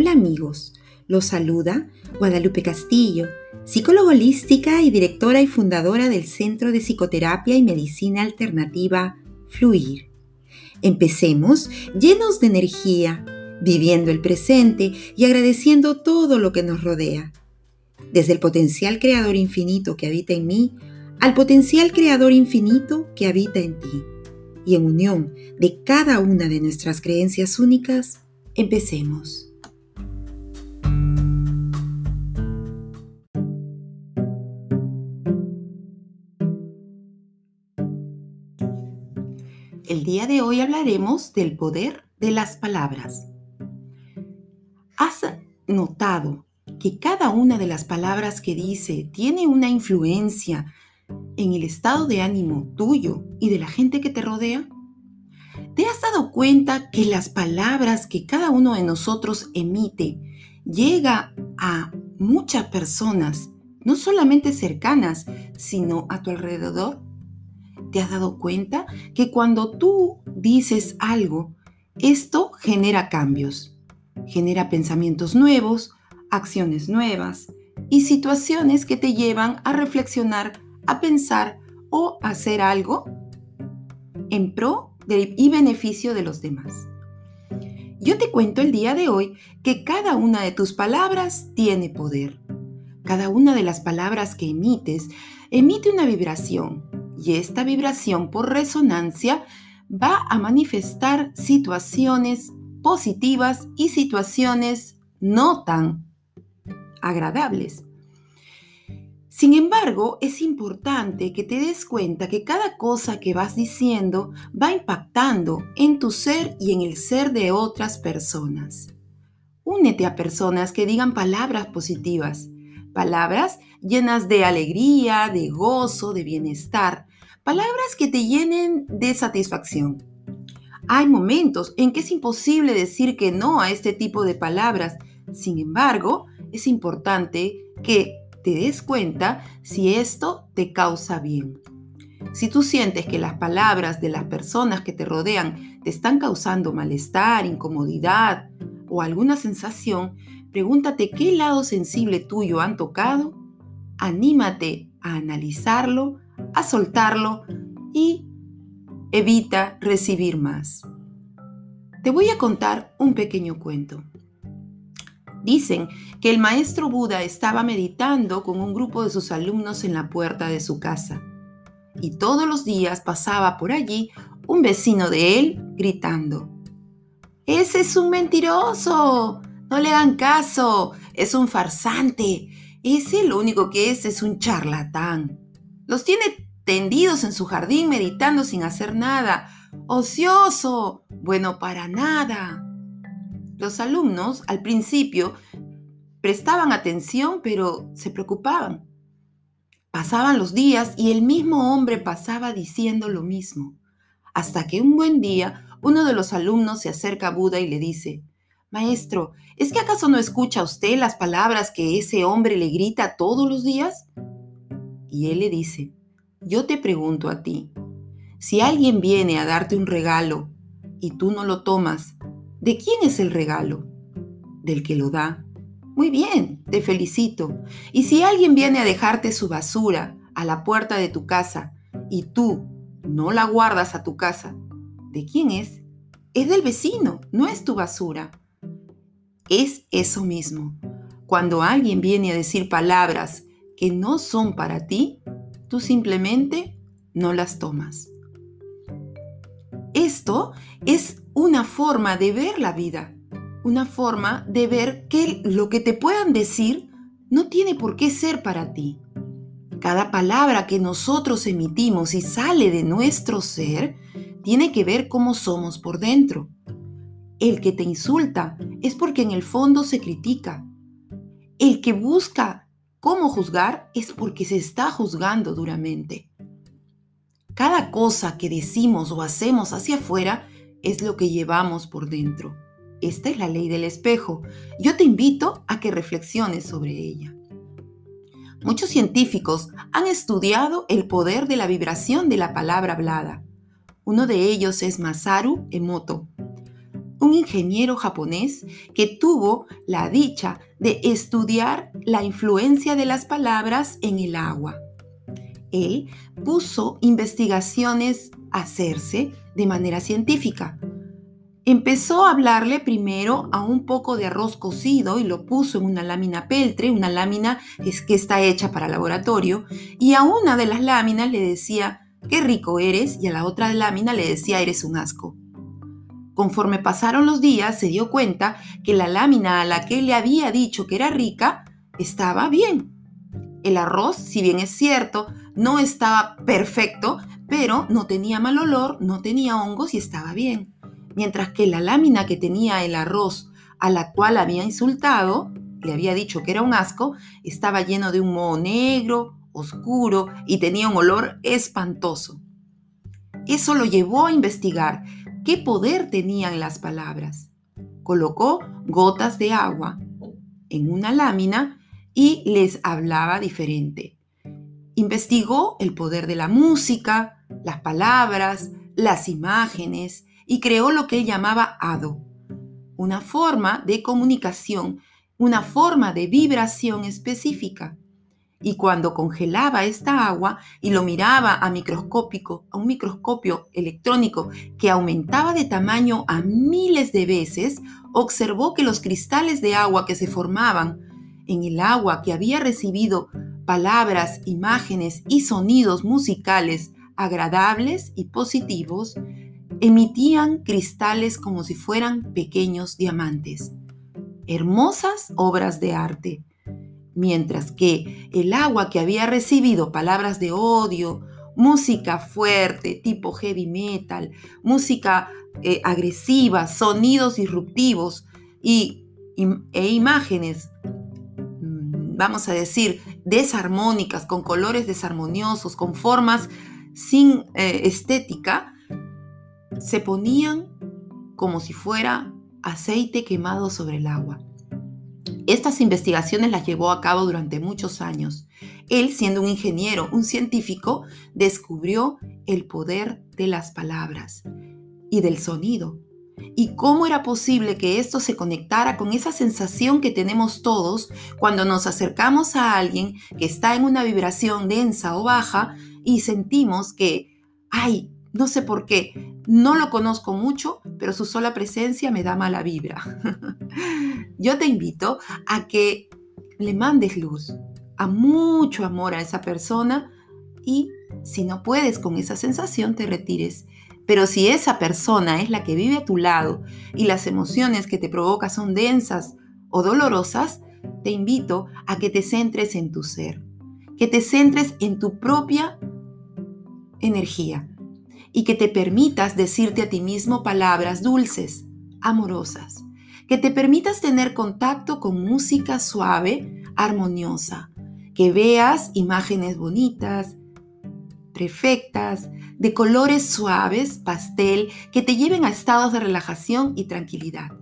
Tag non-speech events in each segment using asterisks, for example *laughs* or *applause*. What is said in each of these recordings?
Hola amigos, los saluda Guadalupe Castillo, psicóloga holística y directora y fundadora del Centro de Psicoterapia y Medicina Alternativa Fluir. Empecemos llenos de energía, viviendo el presente y agradeciendo todo lo que nos rodea. Desde el potencial creador infinito que habita en mí al potencial creador infinito que habita en ti. Y en unión de cada una de nuestras creencias únicas, empecemos. El día de hoy hablaremos del poder de las palabras. ¿Has notado que cada una de las palabras que dice tiene una influencia en el estado de ánimo tuyo y de la gente que te rodea? ¿Te has dado cuenta que las palabras que cada uno de nosotros emite llega a muchas personas, no solamente cercanas, sino a tu alrededor? ¿Te has dado cuenta que cuando tú dices algo, esto genera cambios? Genera pensamientos nuevos, acciones nuevas y situaciones que te llevan a reflexionar, a pensar o hacer algo en pro y beneficio de los demás. Yo te cuento el día de hoy que cada una de tus palabras tiene poder. Cada una de las palabras que emites emite una vibración y esta vibración por resonancia va a manifestar situaciones positivas y situaciones no tan agradables. Sin embargo, es importante que te des cuenta que cada cosa que vas diciendo va impactando en tu ser y en el ser de otras personas. Únete a personas que digan palabras positivas, palabras llenas de alegría, de gozo, de bienestar, Palabras que te llenen de satisfacción. Hay momentos en que es imposible decir que no a este tipo de palabras. Sin embargo, es importante que te des cuenta si esto te causa bien. Si tú sientes que las palabras de las personas que te rodean te están causando malestar, incomodidad o alguna sensación, pregúntate qué lado sensible tuyo han tocado, anímate a analizarlo, a soltarlo y evita recibir más. Te voy a contar un pequeño cuento. Dicen que el maestro Buda estaba meditando con un grupo de sus alumnos en la puerta de su casa y todos los días pasaba por allí un vecino de él gritando, Ese es un mentiroso, no le hagan caso, es un farsante, ese lo único que es es un charlatán. Los tiene tendidos en su jardín meditando sin hacer nada. Ocioso. Bueno, para nada. Los alumnos al principio prestaban atención, pero se preocupaban. Pasaban los días y el mismo hombre pasaba diciendo lo mismo, hasta que un buen día uno de los alumnos se acerca a Buda y le dice, Maestro, ¿es que acaso no escucha usted las palabras que ese hombre le grita todos los días? Y él le dice, yo te pregunto a ti, si alguien viene a darte un regalo y tú no lo tomas, ¿de quién es el regalo? Del que lo da. Muy bien, te felicito. Y si alguien viene a dejarte su basura a la puerta de tu casa y tú no la guardas a tu casa, ¿de quién es? Es del vecino, no es tu basura. Es eso mismo. Cuando alguien viene a decir palabras que no son para ti, tú simplemente no las tomas. Esto es una forma de ver la vida, una forma de ver que lo que te puedan decir no tiene por qué ser para ti. Cada palabra que nosotros emitimos y sale de nuestro ser tiene que ver cómo somos por dentro. El que te insulta es porque en el fondo se critica. El que busca cómo juzgar es porque se está juzgando duramente. Cada cosa que decimos o hacemos hacia afuera es lo que llevamos por dentro. Esta es la ley del espejo. Yo te invito a que reflexiones sobre ella. Muchos científicos han estudiado el poder de la vibración de la palabra hablada. Uno de ellos es Masaru Emoto. Un ingeniero japonés que tuvo la dicha de estudiar la influencia de las palabras en el agua. Él puso investigaciones a hacerse de manera científica. Empezó a hablarle primero a un poco de arroz cocido y lo puso en una lámina peltre, una lámina que está hecha para laboratorio, y a una de las láminas le decía, qué rico eres, y a la otra lámina le decía, eres un asco. Conforme pasaron los días, se dio cuenta que la lámina a la que le había dicho que era rica estaba bien. El arroz, si bien es cierto, no estaba perfecto, pero no tenía mal olor, no tenía hongos y estaba bien. Mientras que la lámina que tenía el arroz a la cual había insultado, le había dicho que era un asco, estaba lleno de un moho negro, oscuro y tenía un olor espantoso. Eso lo llevó a investigar qué poder tenían las palabras. Colocó gotas de agua en una lámina y les hablaba diferente. Investigó el poder de la música, las palabras, las imágenes y creó lo que él llamaba ADO, una forma de comunicación, una forma de vibración específica y cuando congelaba esta agua y lo miraba a microscópico, a un microscopio electrónico que aumentaba de tamaño a miles de veces, observó que los cristales de agua que se formaban en el agua que había recibido palabras, imágenes y sonidos musicales agradables y positivos, emitían cristales como si fueran pequeños diamantes. Hermosas obras de arte mientras que el agua que había recibido palabras de odio, música fuerte, tipo heavy metal, música eh, agresiva, sonidos disruptivos y, e imágenes, mm, vamos a decir, desarmónicas, con colores desarmoniosos, con formas sin eh, estética, se ponían como si fuera aceite quemado sobre el agua. Estas investigaciones las llevó a cabo durante muchos años. Él, siendo un ingeniero, un científico, descubrió el poder de las palabras y del sonido. Y cómo era posible que esto se conectara con esa sensación que tenemos todos cuando nos acercamos a alguien que está en una vibración densa o baja y sentimos que, ay, no sé por qué, no lo conozco mucho, pero su sola presencia me da mala vibra. *laughs* Yo te invito a que le mandes luz, a mucho amor a esa persona y si no puedes con esa sensación, te retires. Pero si esa persona es la que vive a tu lado y las emociones que te provoca son densas o dolorosas, te invito a que te centres en tu ser, que te centres en tu propia energía, y que te permitas decirte a ti mismo palabras dulces, amorosas, que te permitas tener contacto con música suave, armoniosa, que veas imágenes bonitas, perfectas, de colores suaves, pastel, que te lleven a estados de relajación y tranquilidad.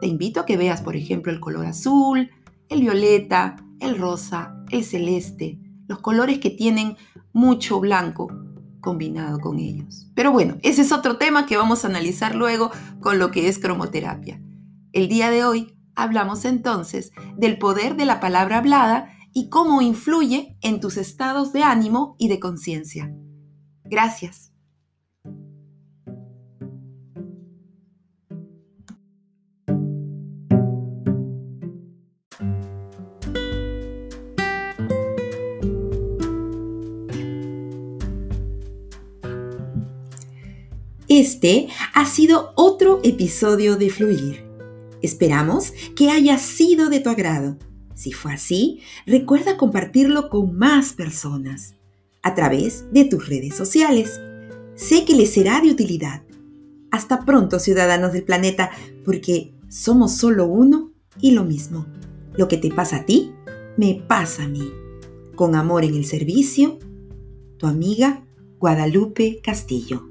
Te invito a que veas, por ejemplo, el color azul, el violeta, el rosa, el celeste, los colores que tienen mucho blanco, combinado con ellos. Pero bueno, ese es otro tema que vamos a analizar luego con lo que es cromoterapia. El día de hoy hablamos entonces del poder de la palabra hablada y cómo influye en tus estados de ánimo y de conciencia. Gracias. Este ha sido otro episodio de Fluir. Esperamos que haya sido de tu agrado. Si fue así, recuerda compartirlo con más personas a través de tus redes sociales. Sé que les será de utilidad. Hasta pronto, ciudadanos del planeta, porque somos solo uno y lo mismo. Lo que te pasa a ti, me pasa a mí. Con amor en el servicio, tu amiga Guadalupe Castillo.